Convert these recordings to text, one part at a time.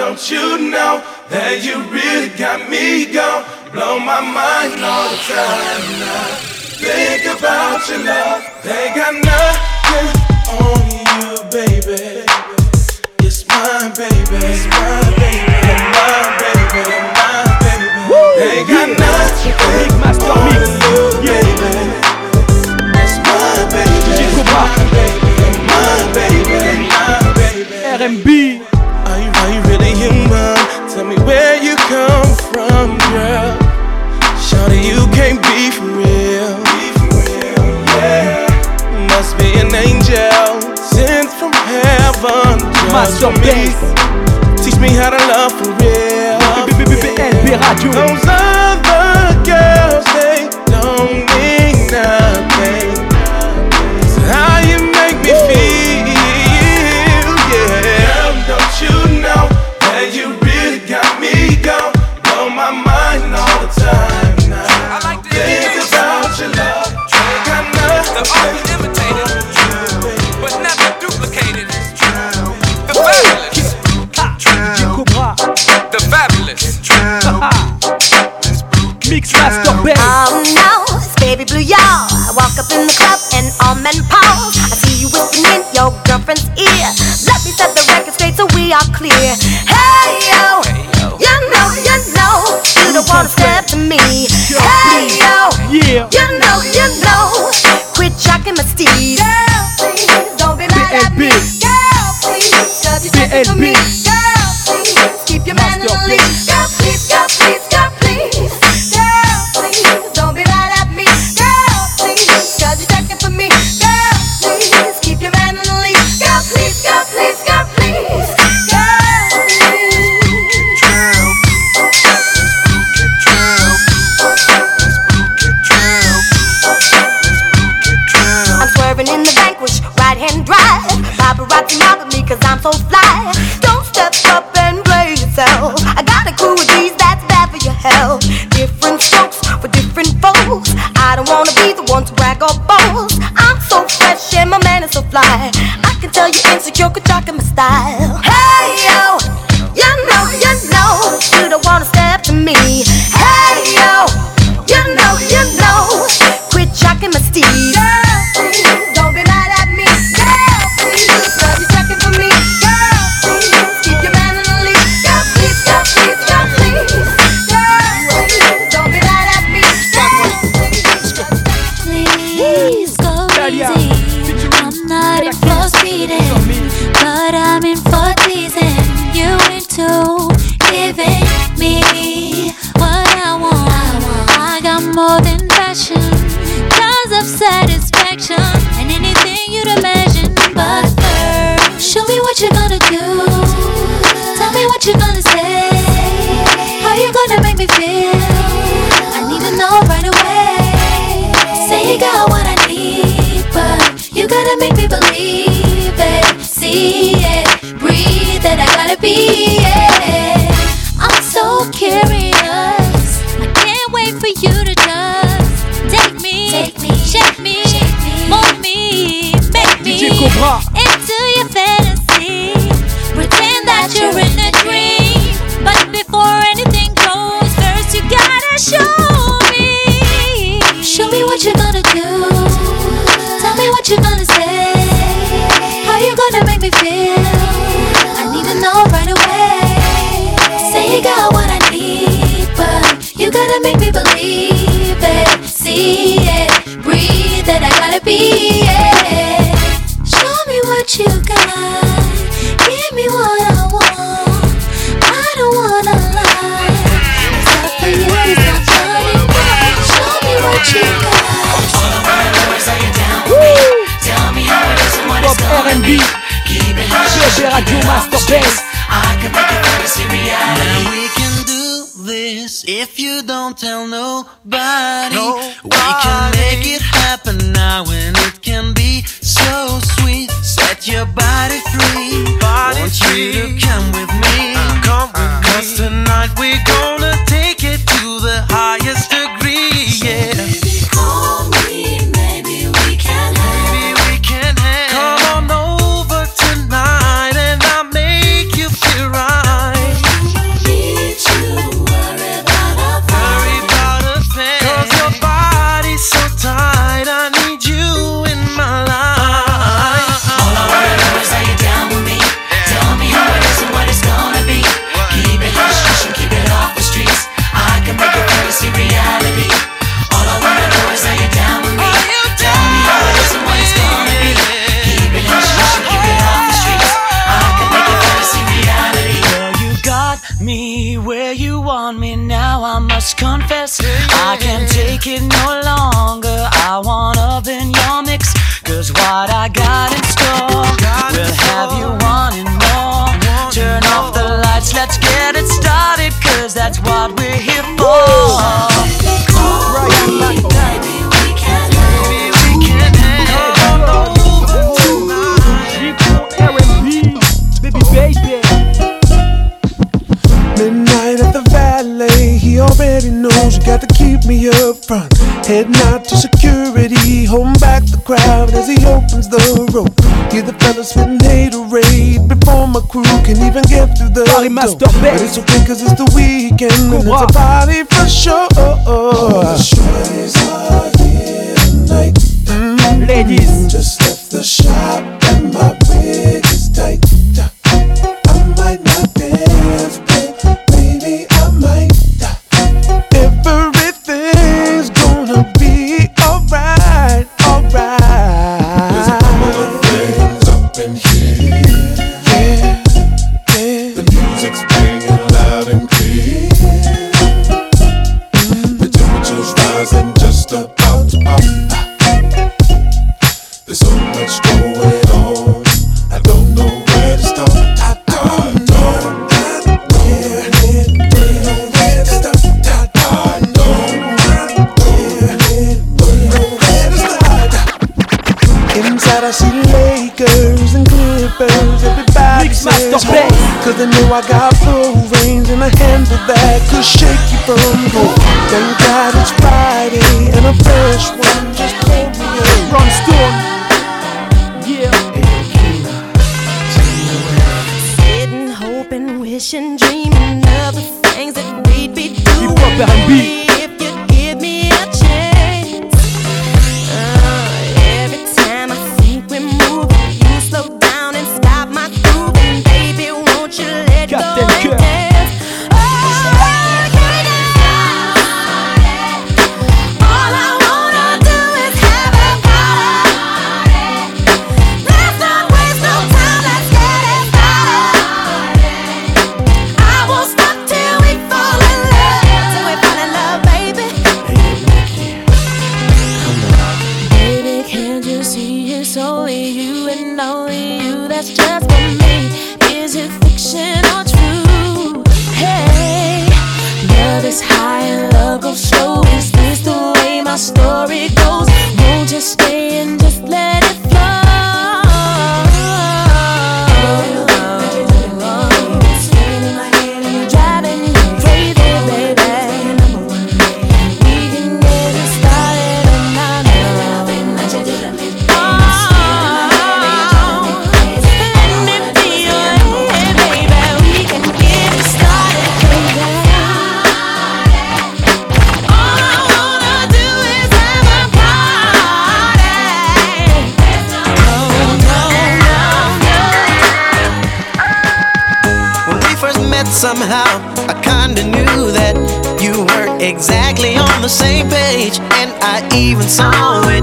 don't you know that you really got me gone? Blow my mind all the time. I think about your love, they got nothing on you, baby. It's my baby. It's my baby. It's my baby. It's my baby. Woo! They got nothing on you, baby. It's my baby. It's my baby. It's my baby. It's my baby. R&B. Shawty, you mine. Tell me where you come from, girl. Shawty, you can't be for real. Yeah. Must be an angel sent from heaven. Just for me. Teach me how to love for real. Yeah. and beat. If you don't tell nobody, nobody, we can make it happen now, and it can be so sweet. Set your body free. Body Want free. you to come with me? Uh, come with uh, me. Cause tonight we're going me up front. Head nod to security, home back the crowd as he opens the rope. Hear the fellas spitting haterade before my crew can even get through the Party master door. But it's okay cause it's the weekend and it's a party for sure. Oh, Ladies, mm-hmm. just left the shop and my beer. and I even saw it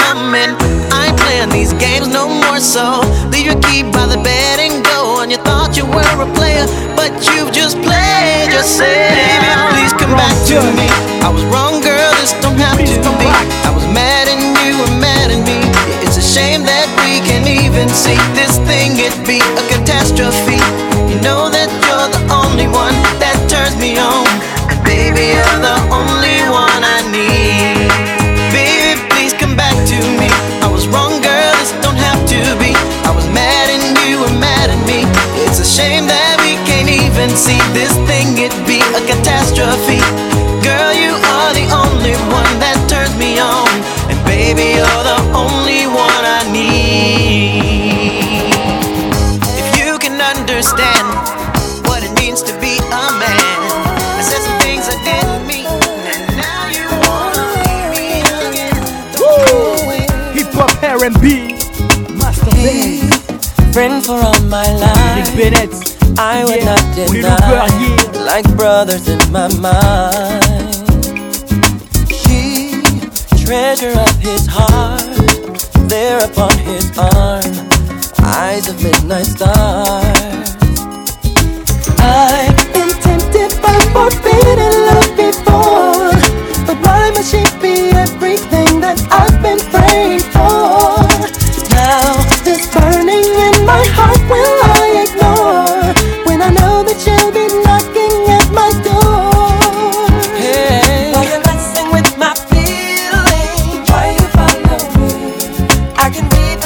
coming. I ain't playing these games no more, so leave your key by the bed and go. And you thought you were a player, but you've just played yourself. Baby, please come wrong back to me. I was wrong, girl. This don't have please to be. Back. I was mad and you were mad at me. It's a shame that we can't even see this thing. It'd be a catastrophe. You know that you're the only one that turns me on. and baby, you're the R&B Master B Friend for all my life Nick Bennett I would yeah. not deny. Like brothers in my mind. She Treasure of his heart. There upon his arm. Eyes of midnight stars. I am tempted by forbidden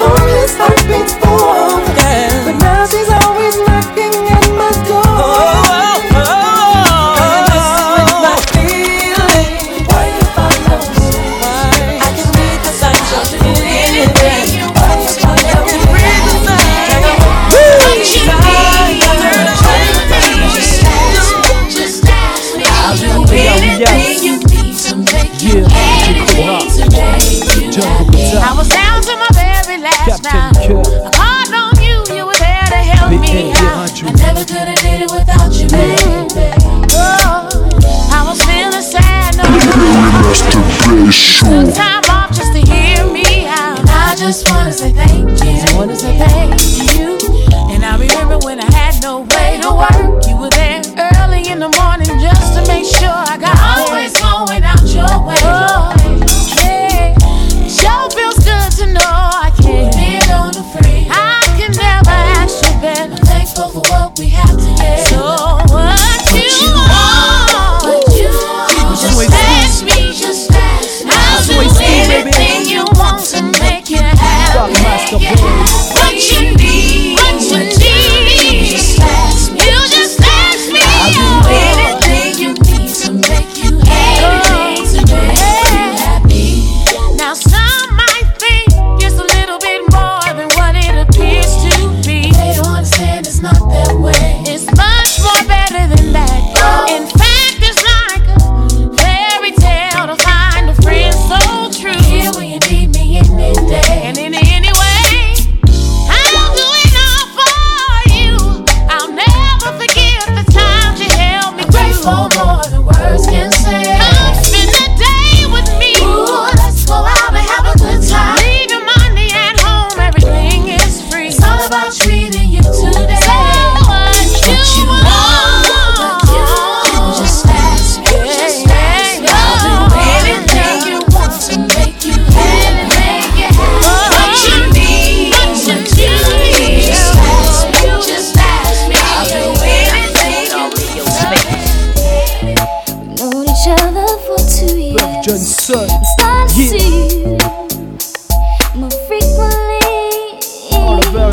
Only starts between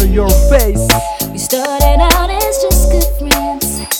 your face. We started out as just good friends.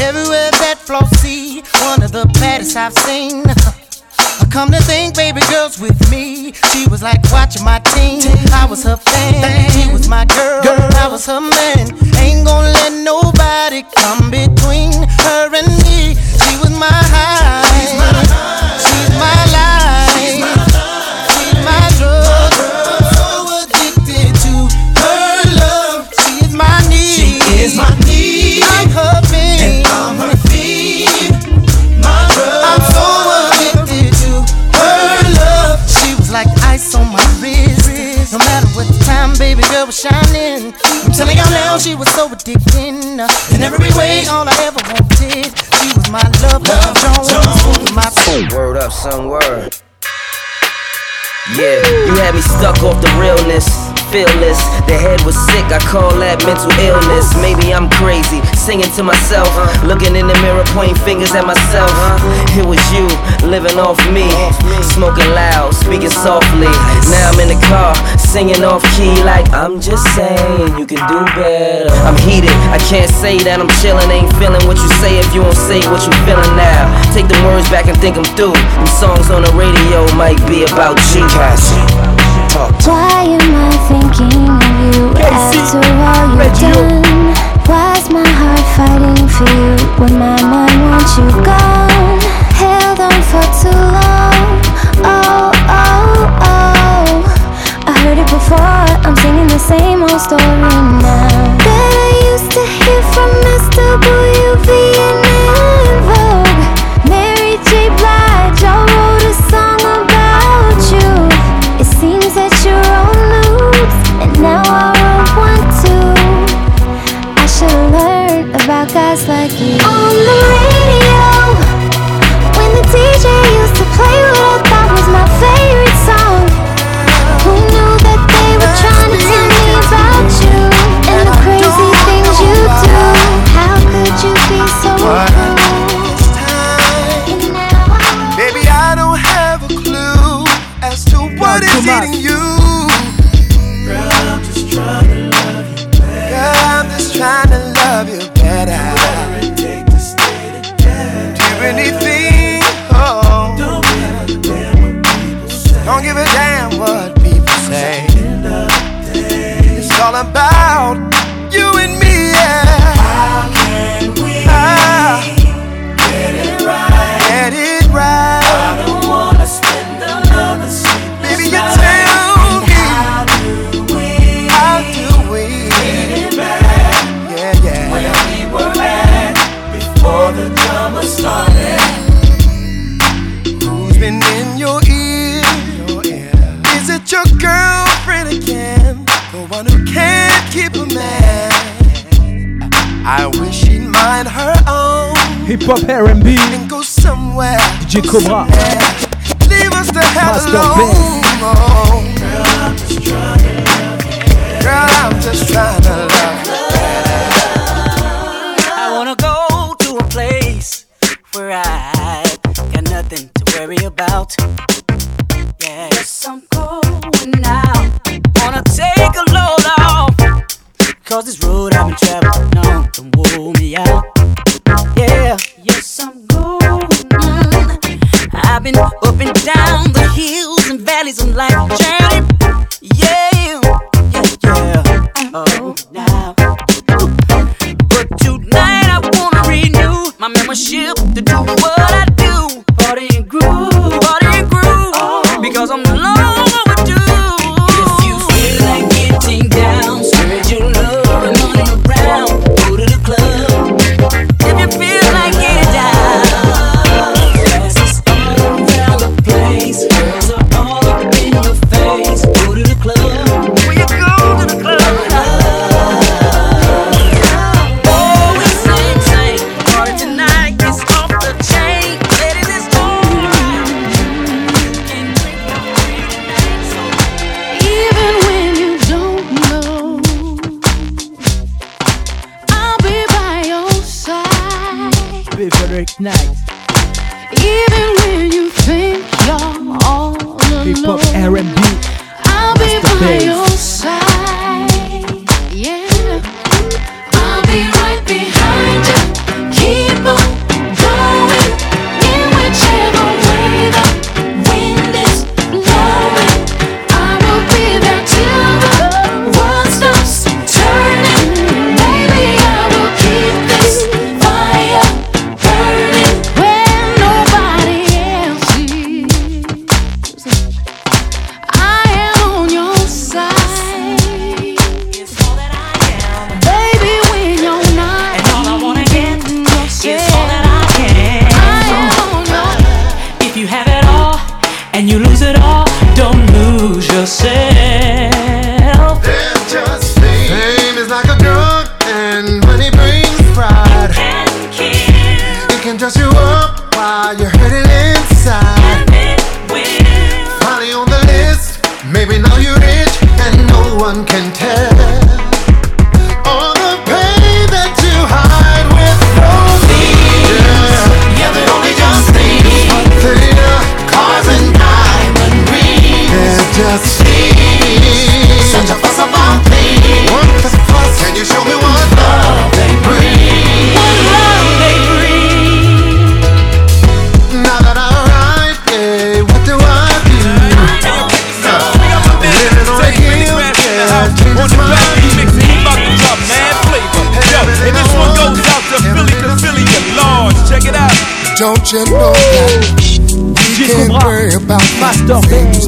Everywhere that Flossie, one of the baddest I've seen. I come to think, baby girl's with me. She was like watching my team. I was her fan. She was my girl. I was her man. Ain't gonna let nobody come between her and she was so addicting. In every way, all I ever wanted. She was my love, love Jones. My soul. Word up, son, word. Yeah, you had me stuck off the realness. Fearless, the head was sick, I call that mental illness. Maybe I'm crazy, singing to myself, looking in the mirror, pointing fingers at myself. It was you, living off me, smoking loud, speaking softly. Now I'm in the car, singing off key, like I'm just saying you can do better. I'm heated, I can't say that I'm chilling, ain't feeling what you say if you don't say what you feeling now. Take the words back and think I'm through. Them songs on the radio might be about you. Why am I thinking of you after all you've done? Why's my heart fighting for you when my mind wants you gone? Held on for too long. Oh, oh, oh. I heard it before. I'm singing the same old story now. DJ Cobra. Leave us the hell alone. Maybe now you're rich, and no one can tell.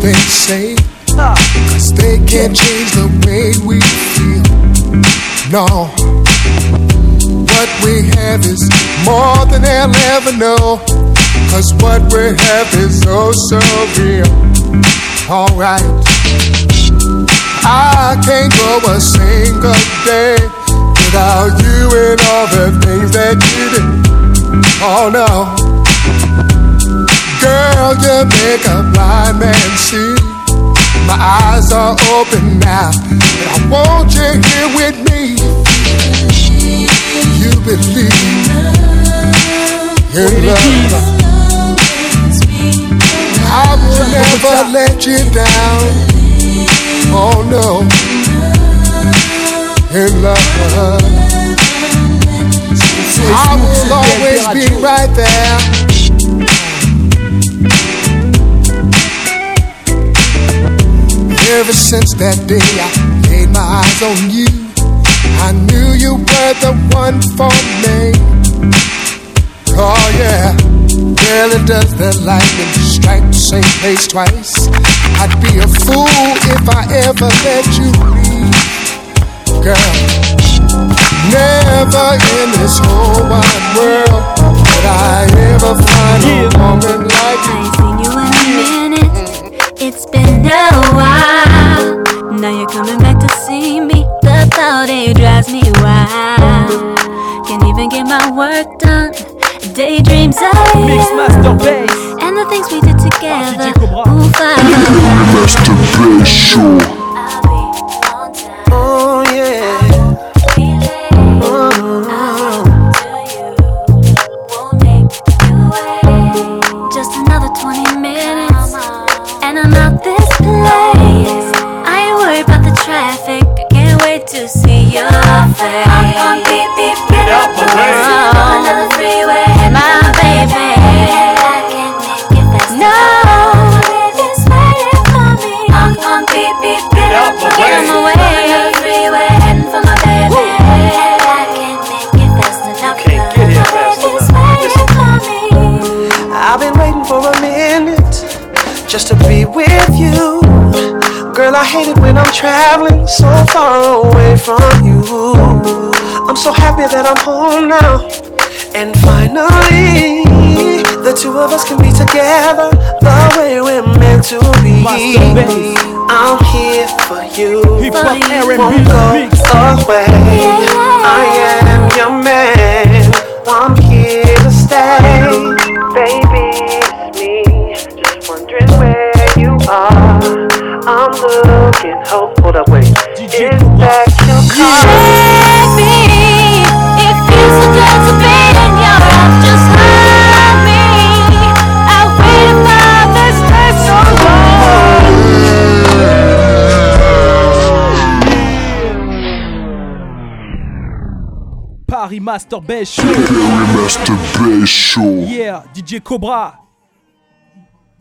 They say? Cause they can't change the way we feel. No. What we have is more than they'll ever know. Cause what we have is oh so real. Alright. I can't go a single day without you and all the things that you did. Oh no. Girl, you make a blind man see. My eyes are open now, and I want you here with me. You believe in love. I will never let you down. Oh no, in love. I will always be right there. Since that day I laid my eyes on you, I knew you were the one for me. Oh yeah, really does the lightning strike the same place twice? I'd be a fool if I ever let you leave, girl. Never in this whole wide world would I ever find a woman like you. Seen you in a minute. It's been a while. Now you're coming back to see me. The thought it drives me wild. Can't even get my work done. Daydreams of you. Mixmaster Bass. And the things we did together. Ooh, fire. Master so happy that I'm home now. And finally, the two of us can be together the way we're meant to be. I'm here for you. Won't go away. I am your man. I'm here to stay. Baby, it's me. Just wondering where you are. I'm looking. Oh, hold up, wait. Is that your car? Harry Master Bass Show. Harry Master Bass Show. Yeah, DJ Cobra.